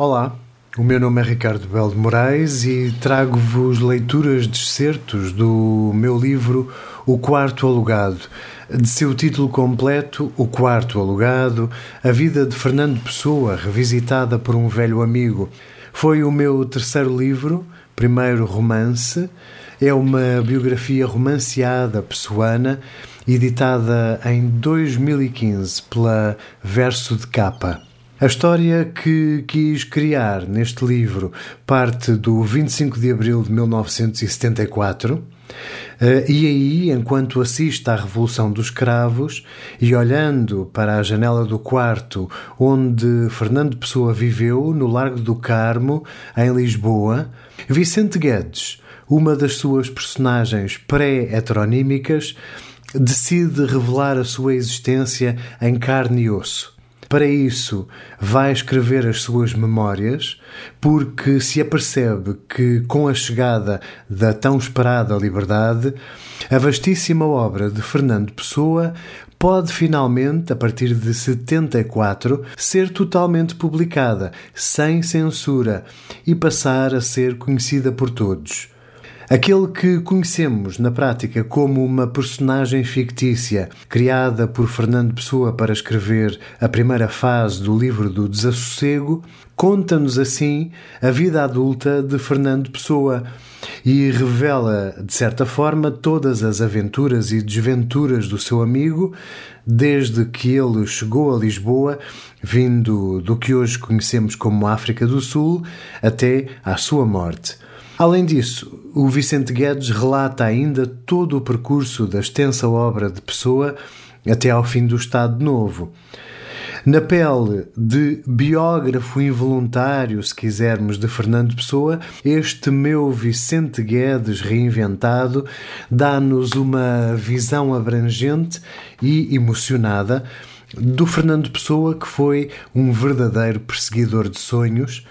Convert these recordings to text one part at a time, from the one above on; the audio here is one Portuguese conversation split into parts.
Olá, o meu nome é Ricardo Belo de Moraes e trago-vos leituras de excertos do meu livro O Quarto Alugado, de seu título completo O Quarto Alugado, a vida de Fernando Pessoa, revisitada por um velho amigo. Foi o meu terceiro livro, primeiro romance, é uma biografia romanceada pessoana, editada em 2015 pela Verso de Capa. A história que quis criar neste livro parte do 25 de abril de 1974. Eh, e aí, enquanto assiste à Revolução dos Cravos e olhando para a janela do quarto onde Fernando Pessoa viveu, no Largo do Carmo, em Lisboa, Vicente Guedes, uma das suas personagens pré-heteronímicas, decide revelar a sua existência em carne e osso. Para isso, vai escrever as suas memórias, porque se apercebe que, com a chegada da tão esperada liberdade, a vastíssima obra de Fernando Pessoa pode finalmente, a partir de 74, ser totalmente publicada, sem censura, e passar a ser conhecida por todos. Aquele que conhecemos na prática como uma personagem fictícia, criada por Fernando Pessoa para escrever a primeira fase do livro do Desassossego, conta-nos assim a vida adulta de Fernando Pessoa e revela, de certa forma, todas as aventuras e desventuras do seu amigo, desde que ele chegou a Lisboa, vindo do que hoje conhecemos como África do Sul, até à sua morte. Além disso, o Vicente Guedes relata ainda todo o percurso da extensa obra de Pessoa até ao fim do Estado Novo. Na pele de biógrafo involuntário, se quisermos, de Fernando Pessoa, este meu Vicente Guedes reinventado dá-nos uma visão abrangente e emocionada do Fernando Pessoa, que foi um verdadeiro perseguidor de sonhos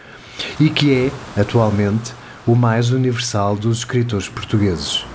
e que é, atualmente, o mais universal dos escritores portugueses.